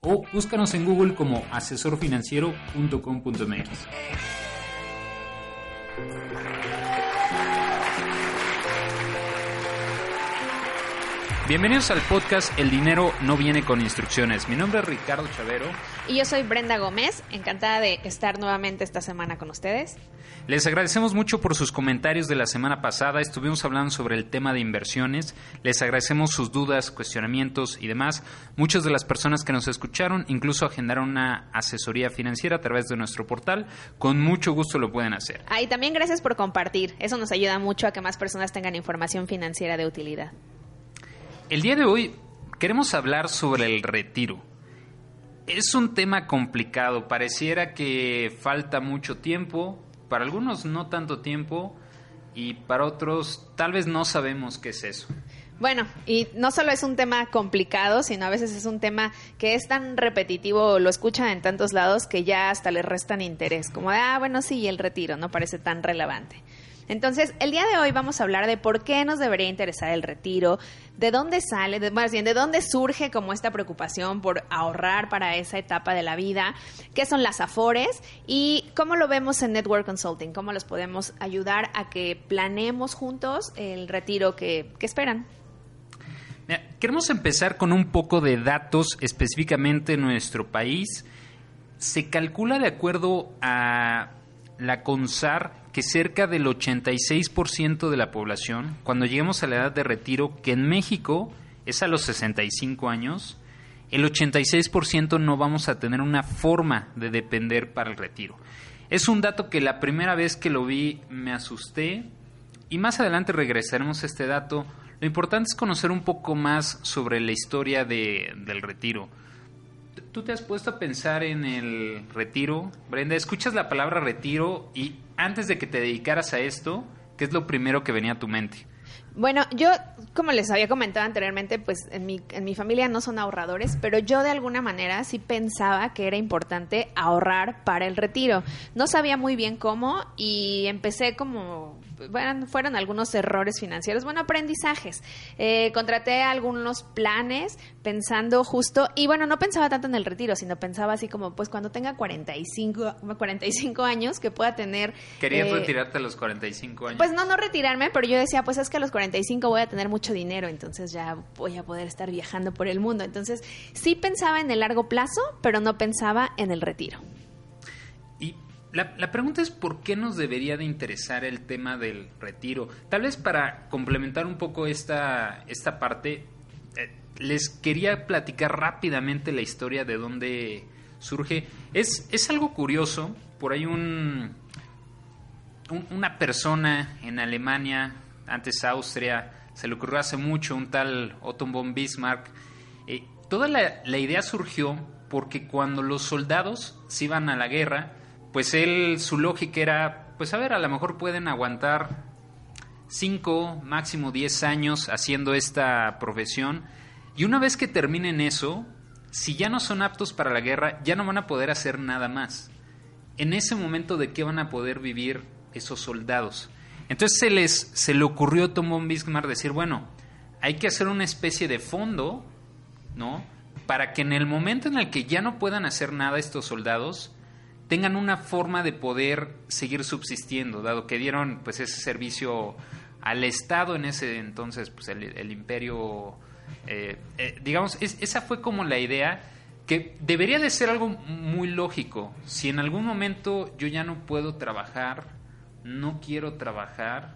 o búscanos en Google como asesorfinanciero.com.mx. Bienvenidos al podcast El dinero no viene con instrucciones. Mi nombre es Ricardo Chavero. Y yo soy Brenda Gómez, encantada de estar nuevamente esta semana con ustedes. Les agradecemos mucho por sus comentarios de la semana pasada. Estuvimos hablando sobre el tema de inversiones. Les agradecemos sus dudas, cuestionamientos y demás. Muchas de las personas que nos escucharon incluso agendaron una asesoría financiera a través de nuestro portal. Con mucho gusto lo pueden hacer. Ah, y también gracias por compartir. Eso nos ayuda mucho a que más personas tengan información financiera de utilidad. El día de hoy queremos hablar sobre el retiro. Es un tema complicado, pareciera que falta mucho tiempo, para algunos no tanto tiempo y para otros tal vez no sabemos qué es eso. Bueno, y no solo es un tema complicado, sino a veces es un tema que es tan repetitivo, lo escuchan en tantos lados que ya hasta le restan interés, como de, ah, bueno, sí, el retiro no parece tan relevante. Entonces, el día de hoy vamos a hablar de por qué nos debería interesar el retiro, de dónde sale, de, más bien, de dónde surge como esta preocupación por ahorrar para esa etapa de la vida, qué son las afores y cómo lo vemos en Network Consulting, cómo los podemos ayudar a que planeemos juntos el retiro que, que esperan. queremos empezar con un poco de datos específicamente en nuestro país. Se calcula de acuerdo a la CONSAR que cerca del 86% de la población, cuando lleguemos a la edad de retiro, que en México es a los 65 años, el 86% no vamos a tener una forma de depender para el retiro. Es un dato que la primera vez que lo vi me asusté y más adelante regresaremos a este dato. Lo importante es conocer un poco más sobre la historia de, del retiro. ¿Tú te has puesto a pensar en el retiro? Brenda, escuchas la palabra retiro y antes de que te dedicaras a esto, ¿qué es lo primero que venía a tu mente? Bueno, yo, como les había comentado anteriormente, pues en mi, en mi familia no son ahorradores, pero yo de alguna manera sí pensaba que era importante ahorrar para el retiro. No sabía muy bien cómo y empecé como bueno, fueron algunos errores financieros, bueno, aprendizajes. Eh, contraté algunos planes pensando justo, y bueno, no pensaba tanto en el retiro, sino pensaba así como, pues cuando tenga 45, 45 años, que pueda tener... ¿Querías eh, retirarte a los 45 años? Pues no, no retirarme, pero yo decía, pues es que a los 45 voy a tener mucho dinero, entonces ya voy a poder estar viajando por el mundo. Entonces, sí pensaba en el largo plazo, pero no pensaba en el retiro. La, pregunta es por qué nos debería de interesar el tema del retiro. Tal vez para complementar un poco esta, esta parte, eh, les quería platicar rápidamente la historia de dónde surge. Es, es algo curioso, por ahí un, una persona en Alemania, antes Austria, se le ocurrió hace mucho, un tal Otto von Bismarck. Eh, toda la, la idea surgió porque cuando los soldados se iban a la guerra, pues él, su lógica era, pues a ver, a lo mejor pueden aguantar 5, máximo 10 años haciendo esta profesión y una vez que terminen eso, si ya no son aptos para la guerra, ya no van a poder hacer nada más. En ese momento, ¿de qué van a poder vivir esos soldados? Entonces se les se le ocurrió a Tom von Bismarck decir, bueno, hay que hacer una especie de fondo, ¿no? Para que en el momento en el que ya no puedan hacer nada estos soldados, tengan una forma de poder seguir subsistiendo, dado que dieron pues ese servicio al Estado en ese entonces, pues el, imperio, eh, eh, digamos, esa fue como la idea que debería de ser algo muy lógico. Si en algún momento yo ya no puedo trabajar, no quiero trabajar,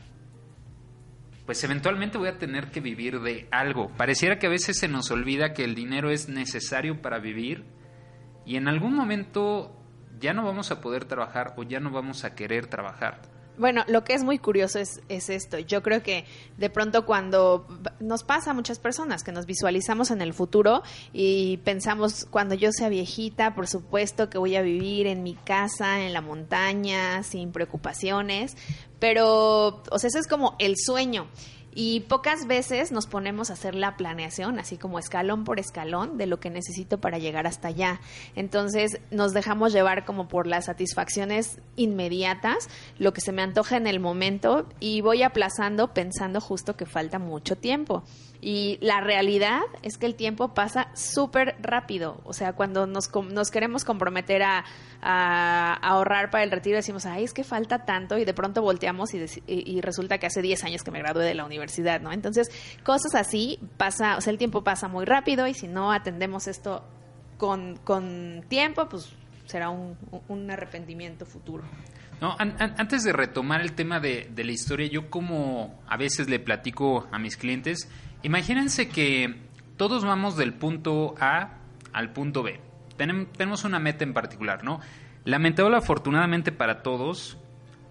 pues eventualmente voy a tener que vivir de algo. Pareciera que a veces se nos olvida que el dinero es necesario para vivir y en algún momento ya no vamos a poder trabajar o ya no vamos a querer trabajar. Bueno, lo que es muy curioso es, es esto. Yo creo que de pronto cuando nos pasa a muchas personas que nos visualizamos en el futuro y pensamos cuando yo sea viejita, por supuesto que voy a vivir en mi casa, en la montaña, sin preocupaciones, pero, o sea, ese es como el sueño. Y pocas veces nos ponemos a hacer la planeación, así como escalón por escalón, de lo que necesito para llegar hasta allá. Entonces nos dejamos llevar como por las satisfacciones inmediatas, lo que se me antoja en el momento, y voy aplazando pensando justo que falta mucho tiempo. Y la realidad es que el tiempo pasa súper rápido. O sea, cuando nos, nos queremos comprometer a, ahorrar para el retiro, decimos, ay, es que falta tanto, y de pronto volteamos y, y resulta que hace 10 años que me gradué de la universidad, ¿no? Entonces, cosas así pasa, o sea, el tiempo pasa muy rápido y si no atendemos esto con, con tiempo, pues será un, un arrepentimiento futuro. No, antes de retomar el tema de, de, la historia, yo como a veces le platico a mis clientes, Imagínense que todos vamos del punto A al punto B. tenemos una meta en particular, ¿no? Lamentable, afortunadamente para todos,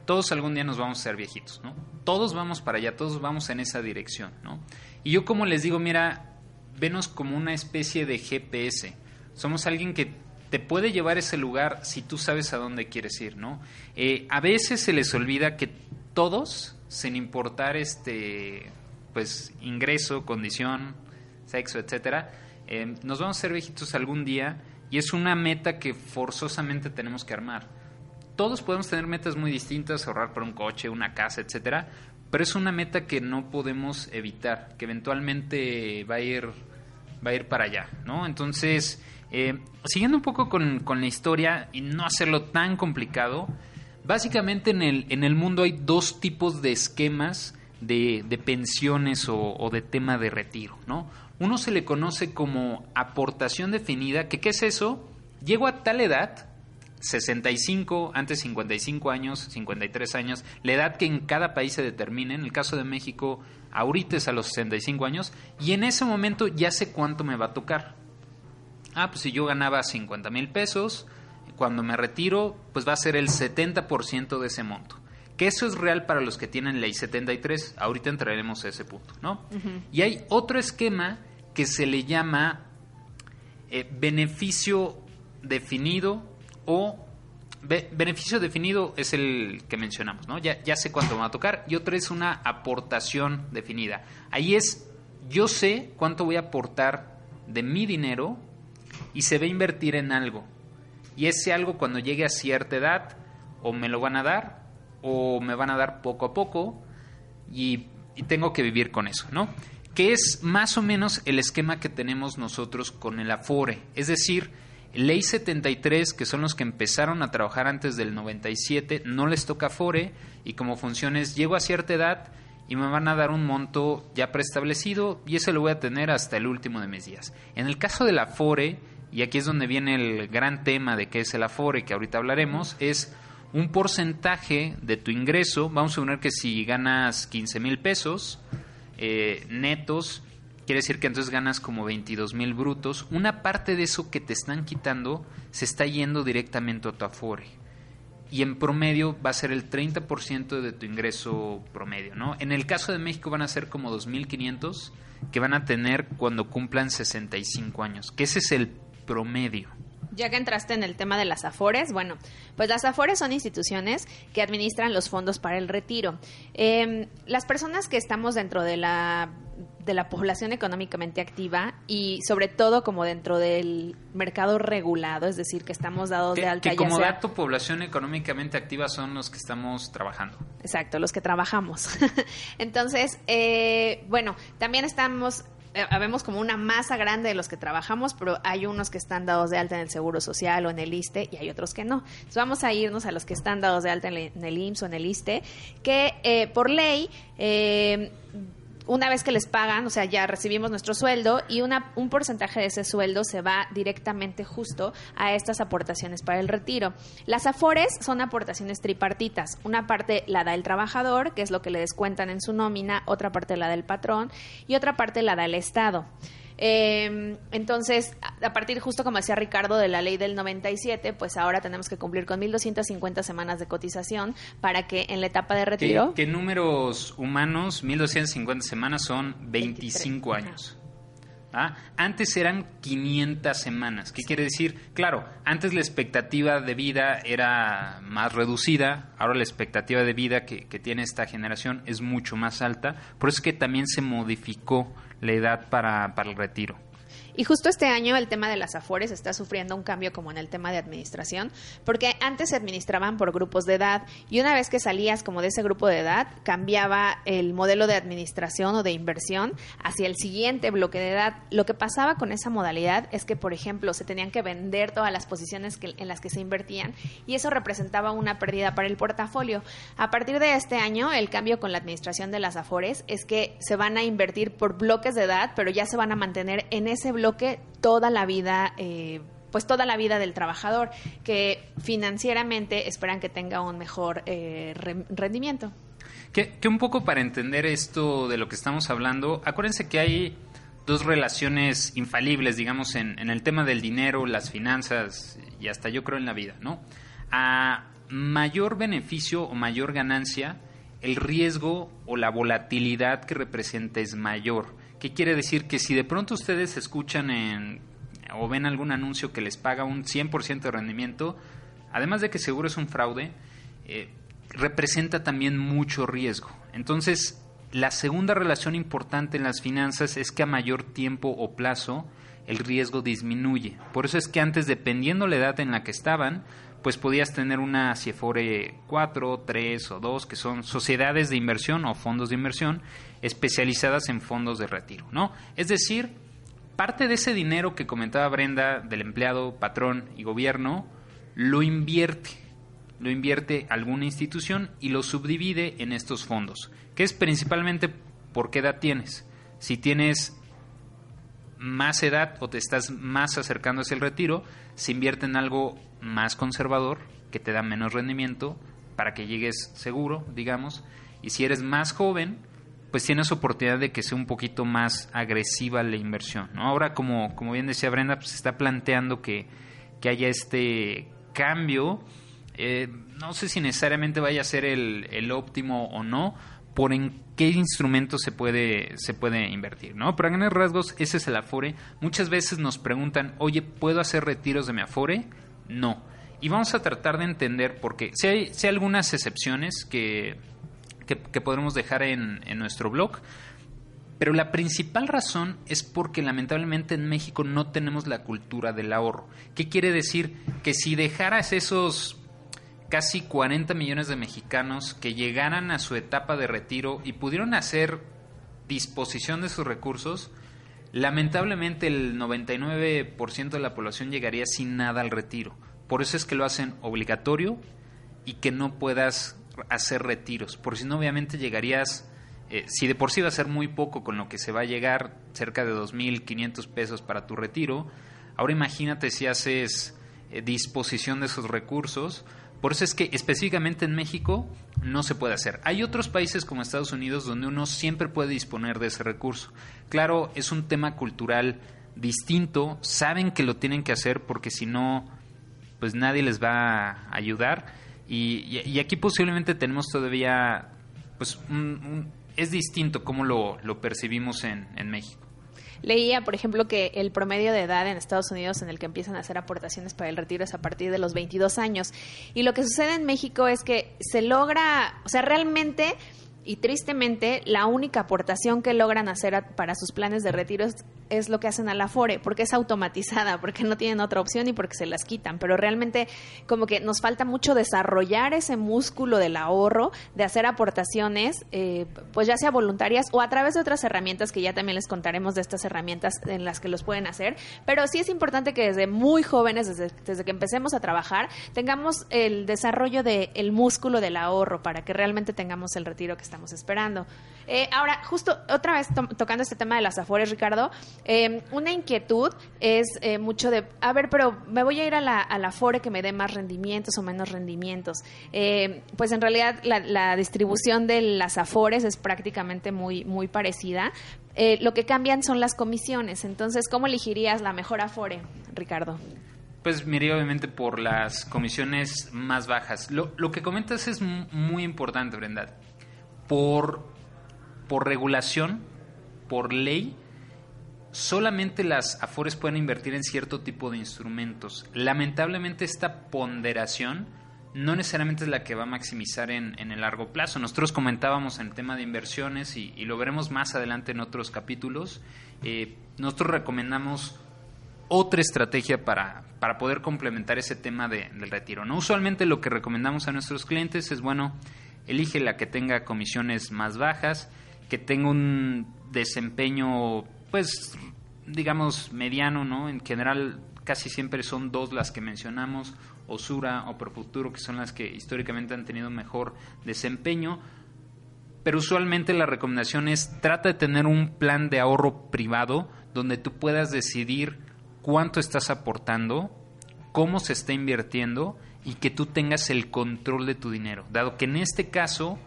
todos algún día nos vamos a ser viejitos, ¿no? Todos vamos para allá, todos vamos en esa dirección, ¿no? Y yo como les digo, mira, venos como una especie de GPS. Somos alguien que te puede llevar a ese lugar si tú sabes a dónde quieres ir, ¿no? Eh, a veces se les olvida que todos, sin importar este pues ingreso, condición, sexo, etcétera, eh, nos vamos a ser viejitos algún día y es una meta que forzosamente tenemos que armar. Todos podemos tener metas muy distintas, ahorrar por un coche, una casa, etcétera, pero es una meta que no podemos evitar, que eventualmente va a ir, va a ir para allá, ¿no? Entonces, eh, siguiendo un poco con, con la historia y no hacerlo tan complicado, básicamente en el, en el mundo hay dos tipos de esquemas de, pensiones o, de tema de retiro, ¿no? Uno se le conoce como aportación definida, que ¿qué es eso? Llego a tal edad, 65, antes 55 años, 53 años, la edad que en cada país se determine, en el caso de México, ahorita es a los 65 años, y en ese momento ya sé cuánto me va a tocar. Ah, pues si yo ganaba 50 mil pesos, cuando me retiro, pues va a ser el 70% de ese monto que eso es real para los que tienen ley 73. Ahorita entraremos a ese punto, ¿no? Y hay otro esquema que se le llama eh, beneficio definido o beneficio definido es el que mencionamos, ¿no? Ya, ya sé cuánto me va a tocar. Y otro es una aportación definida. Ahí es, yo sé cuánto voy a aportar de mi dinero y se va a invertir en algo. Y ese algo cuando llegue a cierta edad o me lo van a dar o me van a dar poco a poco y, tengo que vivir con eso, ¿no? Que es más o menos el esquema que tenemos nosotros con el Afore. Es decir, Ley 73, que son los que empezaron a trabajar antes del 97, no les toca Afore y como funciona es, llego a cierta edad y me van a dar un monto ya preestablecido y ese lo voy a tener hasta el último de mis días. En el caso del Afore, y aquí es donde viene el gran tema de qué es el Afore, que ahorita hablaremos, es un porcentaje de tu ingreso, vamos a suponer que si ganas 15 mil pesos eh, netos, quiere decir que entonces ganas como 22 mil brutos, una parte de eso que te están quitando se está yendo directamente a tu afore. Y en promedio va a ser el 30% de tu ingreso promedio, ¿no? En el caso de México van a ser como 2.500 que van a tener cuando cumplan 65 años, que ese es el promedio ya que entraste en el tema de las AFORES, bueno, pues las AFORES son instituciones que administran los fondos para el retiro. Em, las personas que estamos dentro de la de la población económicamente activa y sobre todo como dentro del mercado regulado, es decir, que estamos dados de alta. Que como dato, población económicamente activa son los que estamos trabajando. Exacto, los que trabajamos. Entonces, eh, bueno, también estamos eh, habemos como una masa grande de los que trabajamos, pero hay unos que están dados de alta en el Seguro Social o en el ISTE y hay otros que no. Entonces vamos a irnos a los que están dados de alta en el IMSS o en el ISTE, que eh, por ley eh, una vez que les pagan, o sea, ya recibimos nuestro sueldo y una, un porcentaje de ese sueldo se va directamente justo a estas aportaciones para el retiro. Las afores son aportaciones tripartitas. Una parte la da el trabajador, que es lo que le descuentan en su nómina, otra parte la da el patrón y otra parte la da el Estado. Eh, entonces, a partir, justo como decía Ricardo, de la ley del 97, pues ahora tenemos que cumplir con 1.250 semanas de cotización para que en la etapa de retiro... ¿Qué, números humanos, 1.250 semanas son 25 años? ¿Ah? Antes eran 500 semanas. ¿Qué quiere decir? Claro, antes la expectativa de vida era más reducida, ahora la expectativa de vida que, que tiene esta generación es mucho más alta, por eso es que también se modificó la edad para, para el retiro. Y justo este año el tema de las afores está sufriendo un cambio como en el tema de administración, porque antes se administraban por grupos de edad y una vez que salías como de ese grupo de edad, cambiaba el modelo de administración o de inversión hacia el siguiente bloque de edad. Lo que pasaba con esa modalidad es que, por ejemplo, se tenían que vender todas las posiciones en las que se invertían y eso representaba una pérdida para el portafolio. A partir de este año, el cambio con la administración de las afores es que se van a invertir por bloques de edad, pero ya se van a mantener en ese bloque bloque toda la vida, eh, pues toda la vida del trabajador, que financieramente esperan que tenga un mejor eh, rendimiento. Que, un poco para entender esto de lo que estamos hablando, acuérdense que hay dos relaciones infalibles, digamos, en, en, el tema del dinero, las finanzas y hasta yo creo en la vida, ¿no? A mayor beneficio o mayor ganancia, el riesgo o la volatilidad que representa es mayor. ¿Qué quiere decir? Que si de pronto ustedes escuchan en, o ven algún anuncio que les paga un 100% de rendimiento, además de que seguro es un fraude, eh, representa también mucho riesgo. Entonces, la segunda relación importante en las finanzas es que a mayor tiempo o plazo el riesgo disminuye. Por eso es que antes, dependiendo la edad en la que estaban, pues podías tener una CIEFORE 4, 3 o 2, que son sociedades de inversión o fondos de inversión especializadas en fondos de retiro, ¿no? Es decir, parte de ese dinero que comentaba Brenda del empleado, patrón y gobierno, lo invierte, lo invierte alguna institución y lo subdivide en estos fondos, que es principalmente por qué edad tienes. Si tienes más edad o te estás más acercando hacia el retiro, se invierte en algo más conservador, que te da menos rendimiento, para que llegues seguro, digamos. Y si eres más joven, pues tienes oportunidad de que sea un poquito más agresiva la inversión. ¿no? Ahora, como, como bien decía Brenda, pues se está planteando que, que haya este cambio. Eh, no sé si necesariamente vaya a ser el, el óptimo o no, por en qué instrumento se puede, se puede invertir, ¿no? Pero a grandes rasgos, ese es el Afore. Muchas veces nos preguntan, oye, ¿puedo hacer retiros de mi Afore? No. Y vamos a tratar de entender por qué. Si hay, si hay algunas excepciones que, que, podremos dejar en, en nuestro blog, pero la principal razón es porque lamentablemente en México no tenemos la cultura del ahorro. ¿Qué quiere decir? Que si dejaras esos casi 40 millones de mexicanos que llegaran a su etapa de retiro y pudieron hacer disposición de sus recursos, lamentablemente el 99% de la población llegaría sin nada al retiro. Por eso es que lo hacen obligatorio y que no puedas hacer retiros, por si no obviamente llegarías, eh, si de por sí va a ser muy poco con lo que se va a llegar, cerca de 2.500 pesos para tu retiro, ahora imagínate si haces eh, disposición de esos recursos, por eso es que específicamente en México no se puede hacer. Hay otros países como Estados Unidos donde uno siempre puede disponer de ese recurso. Claro, es un tema cultural distinto, saben que lo tienen que hacer porque si no, pues nadie les va a ayudar. Y, aquí posiblemente tenemos todavía, pues es distinto cómo lo, lo percibimos en, en México. Leía, por ejemplo, que el promedio de edad en Estados Unidos en el que empiezan a hacer aportaciones para el retiro es a partir de los 22 años. Y lo que sucede en México es que se logra, o sea, realmente y tristemente la única aportación que logran hacer para sus planes de retiro es, lo que hacen a la FORE, porque es automatizada, porque no tienen otra opción y porque se las quitan. Pero realmente como que nos falta mucho desarrollar ese músculo del ahorro, de hacer aportaciones, eh, pues ya sea voluntarias o a través de otras herramientas que ya también les contaremos de estas herramientas en las que los pueden hacer. Pero sí es importante que desde muy jóvenes, desde, desde que empecemos a trabajar, tengamos el desarrollo del músculo del ahorro para que realmente tengamos el retiro que estamos esperando. Eh, ahora, justo otra vez tocando este tema de las afores, Ricardo, Eh, una inquietud es eh, mucho de, a ver, pero me voy a ir a la, a la FORE que me dé más rendimientos o menos rendimientos. Eh, pues en realidad la, distribución de las AFORES es prácticamente muy, muy parecida. lo que cambian son las comisiones. Entonces, ¿cómo elegirías la mejor AFORE, Ricardo? Pues miré obviamente por las comisiones más bajas. Lo, lo que comentas es muy importante, Brenda. Por, por regulación, por ley, solamente las AFORES pueden invertir en cierto tipo de instrumentos. Lamentablemente esta ponderación no necesariamente es la que va a maximizar en, en el largo plazo. Nosotros comentábamos en el tema de inversiones y, lo veremos más adelante en otros capítulos. Eh, nosotros recomendamos otra estrategia para, para poder complementar ese tema de, del retiro. ¿no? Usualmente lo que recomendamos a nuestros clientes es, bueno, elige la que tenga comisiones más bajas, que tenga un desempeño, pues, digamos, mediano, ¿no? En general, casi siempre son dos las que mencionamos, Osura o Profuturo, que son las que históricamente han tenido mejor desempeño. Pero usualmente la recomendación es trata de tener un plan de ahorro privado donde tú puedas decidir cuánto estás aportando, cómo se está invirtiendo y que tú tengas el control de tu dinero. Dado que en este caso,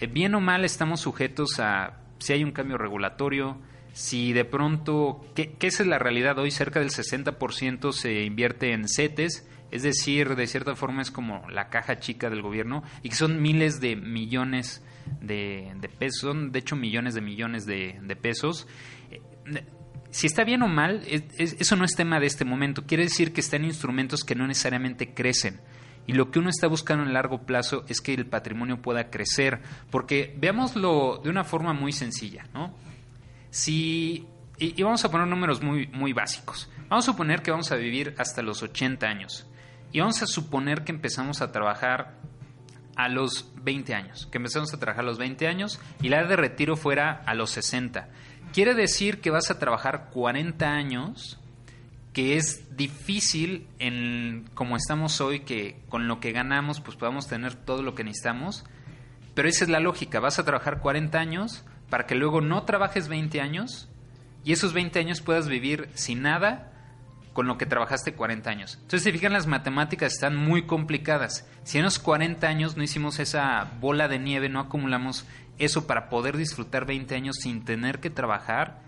eh, bien o mal, estamos sujetos a si hay un cambio regulatorio, si de pronto, ¿qué es la realidad hoy, cerca del 60% se invierte en CETES, es decir, de cierta forma es como la caja chica del gobierno y que son miles de millones de, pesos, son de hecho millones de millones de, pesos. Eh, si está bien o mal, eso no es tema de este momento. Quiere decir que están instrumentos que no necesariamente crecen. Y lo que uno está buscando en largo plazo es que el patrimonio pueda crecer. Porque veámoslo de una forma muy sencilla, ¿no? Si, y, vamos a poner números muy, muy básicos. Vamos a suponer que vamos a vivir hasta los 80 años. Y vamos a suponer que empezamos a trabajar a los 20 años. Que empezamos a trabajar a los 20 años y la edad de retiro fuera a los 60 Quiere decir que vas a trabajar 40 años, que es difícil en como estamos hoy, que con lo que ganamos pues podamos tener todo lo que necesitamos, pero esa es la lógica, vas a trabajar 40 años para que luego no trabajes 20 años y esos 20 años puedas vivir sin nada con lo que trabajaste 40 años. Entonces, si fijan, las matemáticas están muy complicadas. Si en los 40 años no hicimos esa bola de nieve, no acumulamos eso para poder disfrutar 20 años sin tener que trabajar,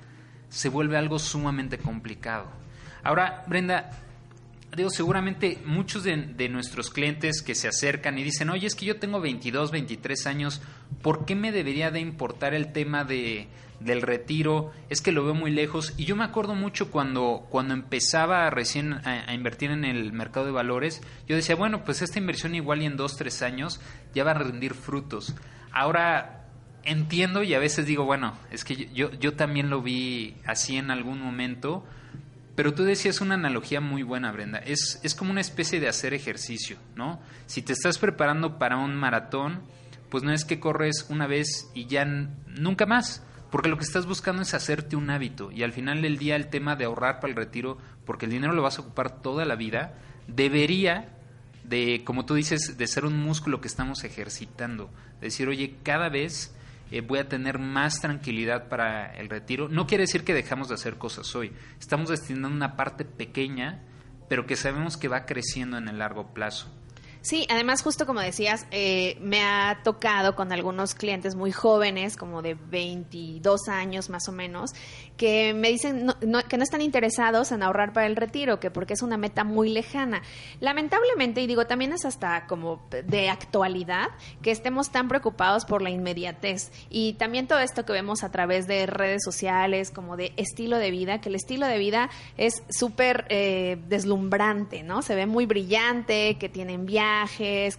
se vuelve algo sumamente complicado. Ahora, Brenda, digo, seguramente muchos de, nuestros clientes que se acercan y dicen, oye, es que yo tengo 22, 23 años, ¿por qué me debería de importar el tema de, del retiro? Es que lo veo muy lejos. Y yo me acuerdo mucho cuando, cuando empezaba recién a, invertir en el mercado de valores, yo decía, bueno, pues esta inversión igual y en 2, 3 años ya va a rendir frutos. Ahora entiendo y a veces digo, bueno, es que yo, yo también lo vi así en algún momento, pero tú decías una analogía muy buena, Brenda. Es, es como una especie de hacer ejercicio, ¿no? Si te estás preparando para un maratón, pues no es que corres una vez y ya nunca más, porque lo que estás buscando es hacerte un hábito y al final del día el tema de ahorrar para el retiro, porque el dinero lo vas a ocupar toda la vida, debería de, como tú dices, de ser un músculo que estamos ejercitando. Decir, oye, cada vez eh, voy a tener más tranquilidad para el retiro. No quiere decir que dejamos de hacer cosas hoy. Estamos destinando una parte pequeña, pero que sabemos que va creciendo en el largo plazo. Sí, además justo como decías, eh, me ha tocado con algunos clientes muy jóvenes, como de 22 años más o menos, que me dicen que no están interesados en ahorrar para el retiro, que porque es una meta muy lejana. Lamentablemente, y digo, también es hasta como de actualidad, que estemos tan preocupados por la inmediatez. Y también todo esto que vemos a través de redes sociales, como de estilo de vida, que el estilo de vida es súper eh, deslumbrante, ¿no? Se ve muy brillante, que tienen viajes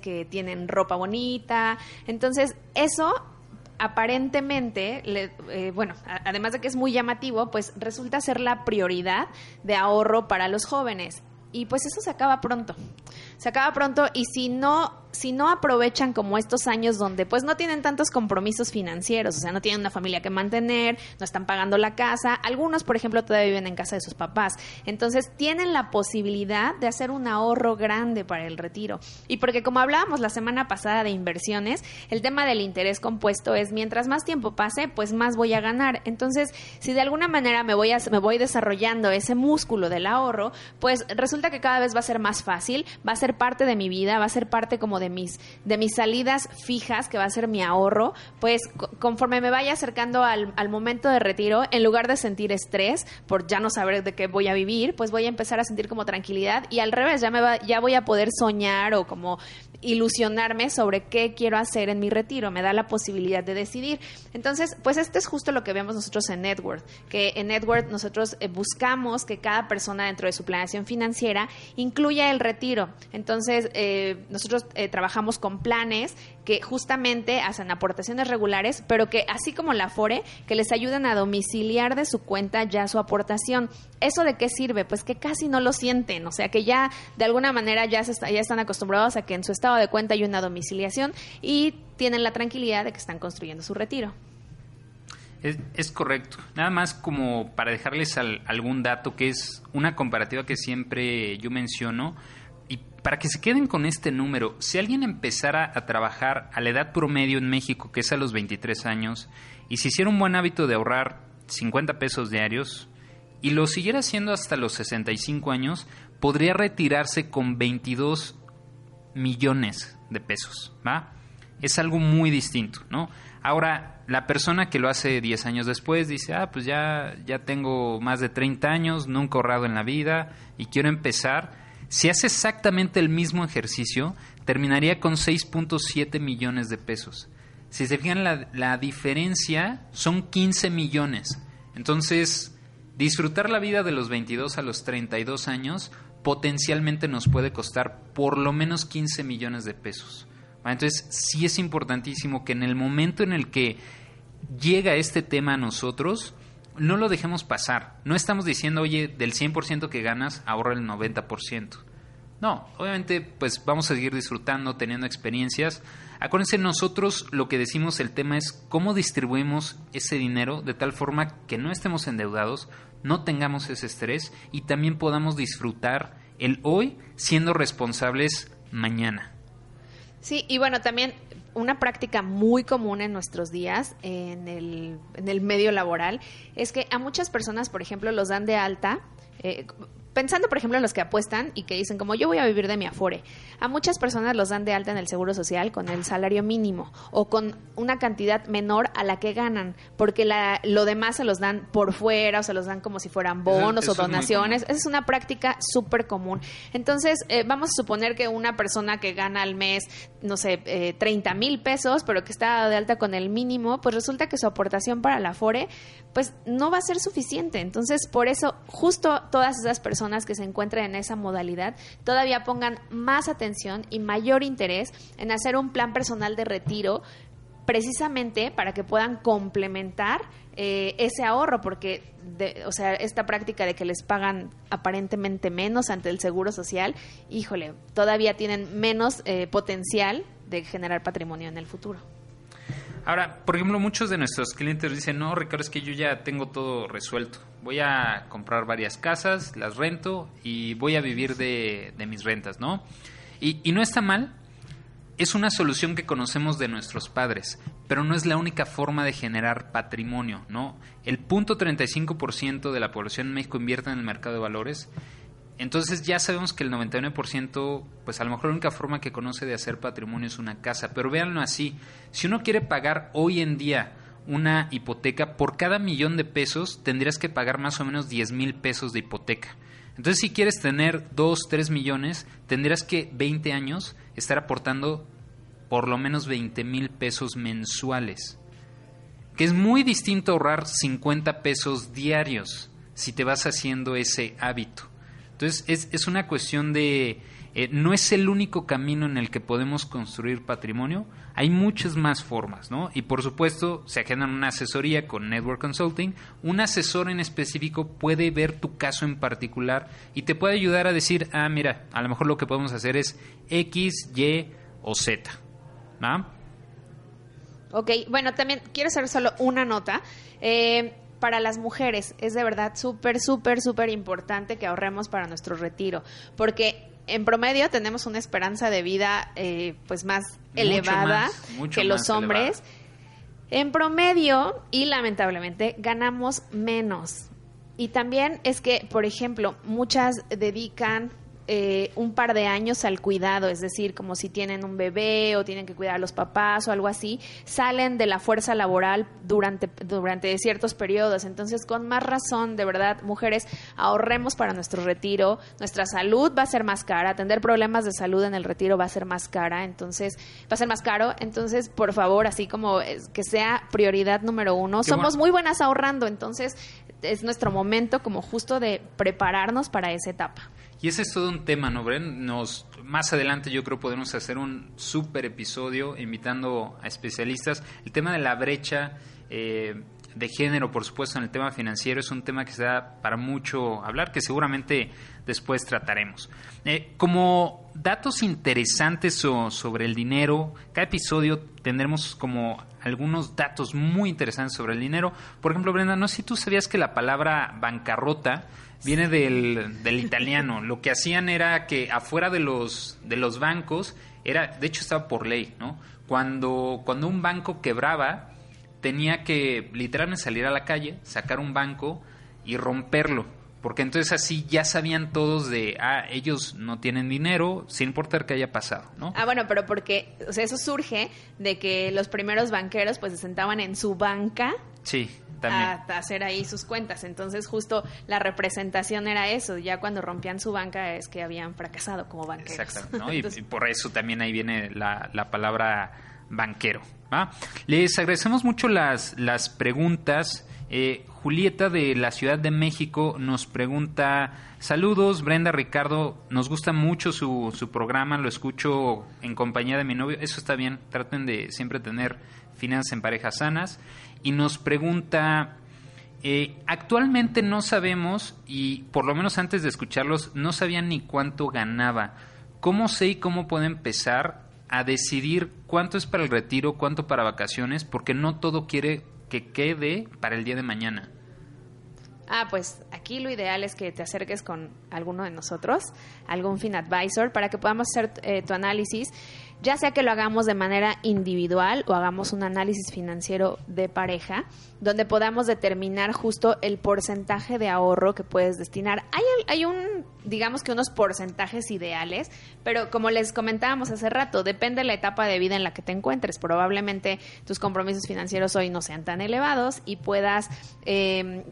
que tienen ropa bonita. Entonces, eso aparentemente, eh, bueno, además de que es muy llamativo, pues resulta ser la prioridad de ahorro para los jóvenes. Y pues eso se acaba pronto. Se acaba pronto y si no si no aprovechan como estos años donde pues no tienen tantos compromisos financieros, o sea, no tienen una familia que mantener, no están pagando la casa, algunos, por ejemplo, todavía viven en casa de sus papás. Entonces, tienen la posibilidad de hacer un ahorro grande para el retiro. Y porque como hablábamos la semana pasada de inversiones, el tema del interés compuesto es mientras más tiempo pase, pues más voy a ganar. Entonces, si de alguna manera me voy a, me voy desarrollando ese músculo del ahorro, pues resulta que cada vez va a ser más fácil, va a ser parte de mi vida, va a ser parte como de mis, de mis salidas fijas, que va a ser mi ahorro, pues conforme me vaya acercando al, al momento de retiro, en lugar de sentir estrés por ya no saber de qué voy a vivir, pues voy a empezar a sentir como tranquilidad y al revés, ya, me va, ya voy a poder soñar o como ilusionarme sobre qué quiero hacer en mi retiro, me da la posibilidad de decidir. Entonces, pues este es justo lo que vemos nosotros en Network, que en Network nosotros eh, buscamos que cada persona dentro de su planeación financiera incluya el retiro. Entonces, eh, nosotros eh, trabajamos con planes que justamente hacen aportaciones regulares, pero que así como la FORE, que les ayudan a domiciliar de su cuenta ya su aportación. ¿Eso de qué sirve? Pues que casi no lo sienten, o sea que ya de alguna manera ya, se ya están acostumbrados a que en su estado de cuenta hay una domiciliación y tienen la tranquilidad de que están construyendo su retiro. Es, correcto. Nada más como para dejarles algún dato que es una comparativa que siempre yo menciono para que se queden con este número, si alguien empezara a trabajar a la edad promedio en México, que es a los 23 años, y si hiciera un buen hábito de ahorrar 50 pesos diarios y lo siguiera haciendo hasta los 65 años, podría retirarse con 22 millones de pesos, ¿va? Es algo muy distinto, ¿no? Ahora, la persona que lo hace 10 años después dice, ah, pues ya, ya tengo más de 30 años, nunca ahorrado en la vida y quiero empezar. Si hace exactamente el mismo ejercicio, terminaría con 6.7 millones de pesos. Si se fijan, la, la diferencia son 15 millones. Entonces, disfrutar la vida de los 22 a los 32 años potencialmente nos puede costar por lo menos 15 millones de pesos. Entonces, sí es importantísimo que en el momento en el que llega este tema a nosotros, no lo dejemos pasar. No estamos diciendo, oye, del 100% que ganas, ahorra el 90%. No, obviamente, pues vamos a seguir disfrutando, teniendo experiencias. Acuérdense, nosotros lo que decimos, el tema es cómo distribuimos ese dinero de tal forma que no estemos endeudados, no tengamos ese estrés y también podamos disfrutar el hoy siendo responsables mañana. Sí, y bueno, también una práctica muy común en nuestros días en el, en el medio laboral es que a muchas personas, por ejemplo, los dan de alta. Eh, pensando, por ejemplo, en los que apuestan y que dicen como yo voy a vivir de mi afore, a muchas personas los dan de alta en el Seguro Social con el salario mínimo o con una cantidad menor a la que ganan, porque la, lo demás se los dan por fuera o se los dan como si fueran bonos o donaciones. Esa es una práctica súper común. Entonces, eh, vamos a suponer que una persona que gana al mes, no sé, eh, 30 mil pesos, pero que está de alta con el mínimo, pues resulta que su aportación para la afore, pues no va a ser suficiente. Entonces, por eso, justo todas esas personas que se encuentren en esa modalidad todavía pongan más atención y mayor interés en hacer un plan personal de retiro precisamente para que puedan complementar eh, ese ahorro, porque, o sea, esta práctica de que les pagan aparentemente menos ante el seguro social, híjole, todavía tienen menos eh, potencial de generar patrimonio en el futuro. Ahora, por ejemplo, muchos de nuestros clientes dicen, no, Ricardo, es que yo ya tengo todo resuelto. Voy a comprar varias casas, las rento y voy a vivir de, mis rentas, ¿no? Y, y no está mal, es una solución que conocemos de nuestros padres, pero no es la única forma de generar patrimonio, ¿no? El punto 35% de la población en México invierte en el mercado de valores entonces ya sabemos que el 99%, pues a lo mejor la única forma que conoce de hacer patrimonio es una casa, pero véanlo así, si uno quiere pagar hoy en día una hipoteca, por cada millón de pesos tendrías que pagar más o menos 10 mil pesos de hipoteca. Entonces si quieres tener 2, 3 millones, tendrías que 20 años estar aportando por lo menos 20 mil pesos mensuales. Que es muy distinto ahorrar 50 pesos diarios si te vas haciendo ese hábito. Entonces es, una cuestión de... Eh, no es el único camino en el que podemos construir patrimonio, hay muchas más formas, ¿no? Y por supuesto, se agendan una asesoría con Network Consulting, un asesor en específico puede ver tu caso en particular y te puede ayudar a decir, ah, mira, a lo mejor lo que podemos hacer es X, Y o Z. ¿no? Ok, bueno, también quiero hacer solo una nota. Eh, para las mujeres es de verdad súper, súper, súper importante que ahorremos para nuestro retiro, porque en promedio tenemos una esperanza de vida eh, pues más elevada que los hombres. En promedio y lamentablemente ganamos menos. Y también es que, por ejemplo, muchas dedican eh, un par de años al cuidado, es decir, como si tienen un bebé o tienen que cuidar a los papás o algo así, salen de la fuerza laboral durante, durante ciertos periodos. Entonces, con más razón, de verdad, mujeres, ahorremos para nuestro retiro. Nuestra salud va a ser más cara, atender problemas de salud en el retiro va a ser más cara, entonces, va a ser más caro. Entonces, por favor, así como que sea prioridad número uno. Somos muy buenas ahorrando, entonces es nuestro momento como justo de prepararnos para esa etapa. Y ese es todo un tema, ¿no, Bren? Nos, más adelante yo creo podemos hacer un súper episodio invitando a especialistas. El tema de la brecha eh, de género, por supuesto, en el tema financiero es un tema que se da para mucho hablar, que seguramente después trataremos. Eh, como datos interesantes sobre el dinero, cada episodio tendremos como algunos datos muy interesantes sobre el dinero. Por ejemplo, Brenda, no sé si tú sabías que la palabra bancarrota viene del, del italiano. Lo que hacían era que afuera de los, de los bancos, era, de hecho estaba por ley, ¿no? Cuando, cuando un banco quebraba, tenía que literalmente salir a la calle, sacar un banco y romperlo. Porque entonces así ya sabían todos de, ah, ellos no tienen dinero, sin importar qué haya pasado, ¿no? Ah, bueno, pero porque, o sea, eso surge de que los primeros banqueros pues se sentaban en su banca. Sí a, hacer ahí sus cuentas. Entonces, justo la representación era eso. Ya cuando rompían su banca es que habían fracasado como banqueros. Exacto, ¿no? y, por eso también ahí viene la, la palabra banquero. Les agradecemos mucho las, las preguntas. Eh, Julieta de la Ciudad de México nos pregunta, saludos Brenda, Ricardo, nos gusta mucho su, su programa, lo escucho en compañía de mi novio, eso está bien, traten de siempre tener finanzas en parejas sanas y nos pregunta, eh, actualmente no sabemos, y por lo menos antes de escucharlos, no sabían ni cuánto ganaba. ¿Cómo sé y cómo puedo empezar a decidir cuánto es para el retiro, cuánto para vacaciones? Porque no todo quiere que quede para el día de mañana. Ah, pues aquí lo ideal es que te acerques con alguno de nosotros, algún fin advisor, para que podamos hacer eh, tu análisis ya sea que lo hagamos de manera individual o hagamos un análisis financiero de pareja, donde podamos determinar justo el porcentaje de ahorro que puedes destinar. Hay, hay un, digamos que unos porcentajes ideales, pero como les comentábamos hace rato, depende de la etapa de vida en la que te encuentres. Probablemente tus compromisos financieros hoy no sean tan elevados y puedas eh,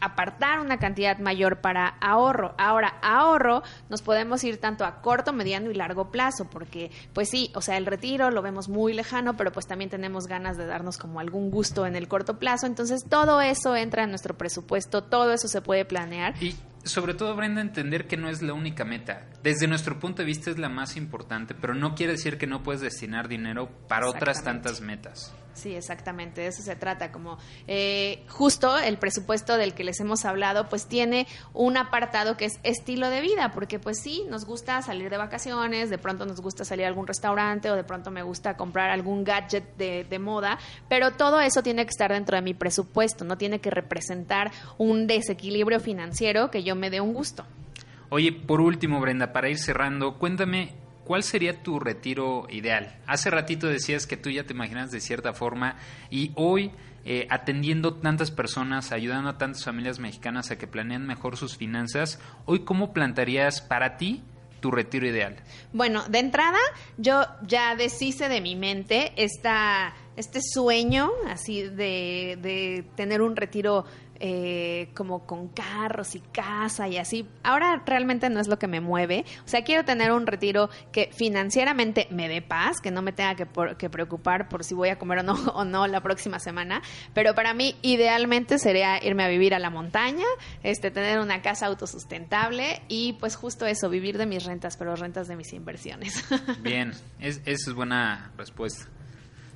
apartar una cantidad mayor para ahorro. Ahora, ahorro nos podemos ir tanto a corto, mediano y largo plazo, porque pues sí, o sea, el retiro lo vemos muy lejano, pero pues también tenemos ganas de darnos como algún gusto en el corto plazo, entonces todo eso entra en nuestro presupuesto, todo eso se puede planear. Y sobre todo, Brenda, entender que no es la única meta. Desde nuestro punto de vista es la más importante, pero no quiere decir que no puedes destinar dinero para otras tantas metas. Sí, exactamente, de eso se trata, como eh, justo el presupuesto del que les hemos hablado, pues tiene un apartado que es estilo de vida, porque pues sí, nos gusta salir de vacaciones, de pronto nos gusta salir a algún restaurante o de pronto me gusta comprar algún gadget de, de moda, pero todo eso tiene que estar dentro de mi presupuesto, no tiene que representar un desequilibrio financiero que yo me dé un gusto. Oye, por último, Brenda, para ir cerrando, cuéntame ¿cuál sería tu retiro ideal? Hace ratito decías que tú ya te imaginas de cierta forma y hoy eh, atendiendo tantas personas, ayudando a tantas familias mexicanas a que planeen mejor sus finanzas, hoy cómo plantarías para ti tu retiro ideal? Bueno, de entrada yo ya deshice de mi mente esta, este sueño así de, de tener un retiro eh, como con carros y casa y así. Ahora realmente no es lo que me mueve. O sea, quiero tener un retiro que financieramente me dé paz, que no me tenga que, que preocupar por si voy a comer o no, o no la próxima semana. Pero para mí, idealmente sería irme a vivir a la montaña, este, tener una casa autosustentable y pues justo eso, vivir de mis rentas, pero rentas de mis inversiones. Bien, es, esa es buena respuesta.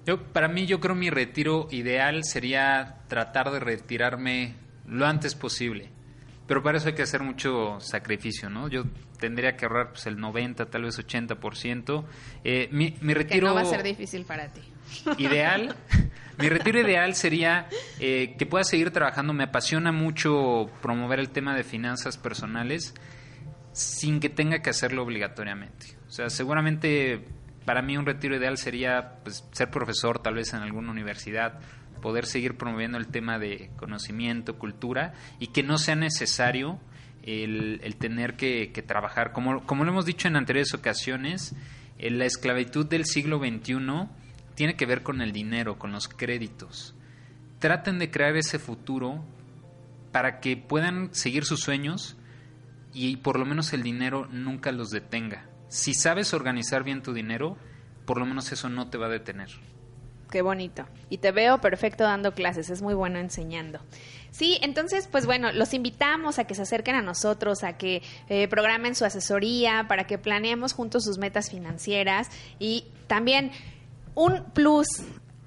Yo, para mí, yo creo mi retiro ideal sería tratar de retirarme lo antes posible. Pero para eso hay que hacer mucho sacrificio, ¿no? Yo tendría que ahorrar pues, el 90, tal vez 80%. Eh, mi, mi retiro... Que no va a ser difícil para ti. Ideal. mi retiro ideal sería eh, que pueda seguir trabajando. Me apasiona mucho promover el tema de finanzas personales sin que tenga que hacerlo obligatoriamente. O sea, seguramente para mí un retiro ideal sería pues, ser profesor tal vez en alguna universidad, poder seguir promoviendo el tema de conocimiento, cultura y que no sea necesario el, tener que, trabajar. Como, como lo hemos dicho en anteriores ocasiones, eh, la esclavitud del siglo XXI tiene que ver con el dinero, con los créditos. Traten de crear ese futuro para que puedan seguir sus sueños y por lo menos el dinero nunca los detenga. Si sabes organizar bien tu dinero, por lo menos eso no te va a detener qué bonito. Y te veo perfecto dando clases, es muy bueno enseñando. Sí, entonces, pues bueno, los invitamos a que se acerquen a nosotros, a que eh, programen su asesoría, para que planeemos juntos sus metas financieras y también un plus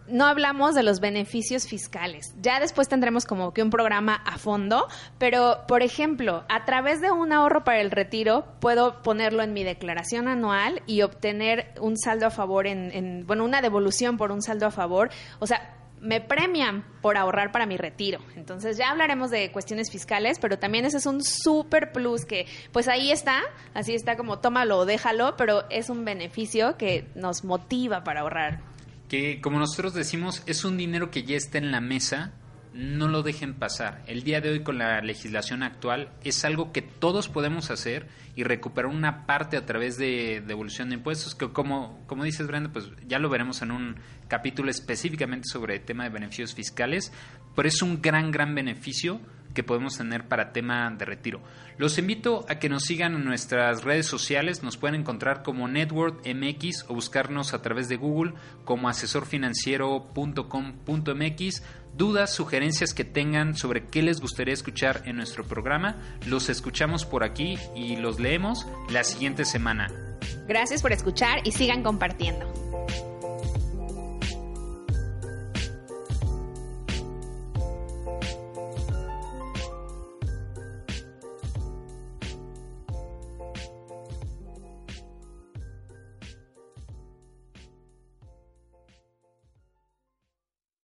no hablamos de los beneficios fiscales. Ya después tendremos como que un programa a fondo, pero por ejemplo, a través de un ahorro para el retiro, puedo ponerlo en mi declaración anual y obtener un saldo a favor en, bueno, una devolución por un saldo a favor. O sea, me premian por ahorrar para mi retiro. Entonces ya hablaremos de cuestiones fiscales, pero también ese es un super plus que pues ahí está, así está como tómalo o déjalo, pero es un beneficio que nos motiva para ahorrar que como nosotros decimos es un dinero que ya está en la mesa, no lo dejen pasar. El día de hoy con la legislación actual es algo que todos podemos hacer y recuperar una parte a través de devolución de impuestos, que como, como dices Brenda, pues ya lo veremos en un capítulo específicamente sobre el tema de beneficios fiscales, pero es un gran, gran beneficio que podemos tener para tema de retiro. Los invito a que nos sigan en nuestras redes sociales, nos pueden encontrar como Network MX o buscarnos a través de Google como asesorfinanciero.com.mx. Dudas, sugerencias que tengan sobre qué les gustaría escuchar en nuestro programa, los escuchamos por aquí y los leemos la siguiente semana. Gracias por escuchar y sigan compartiendo.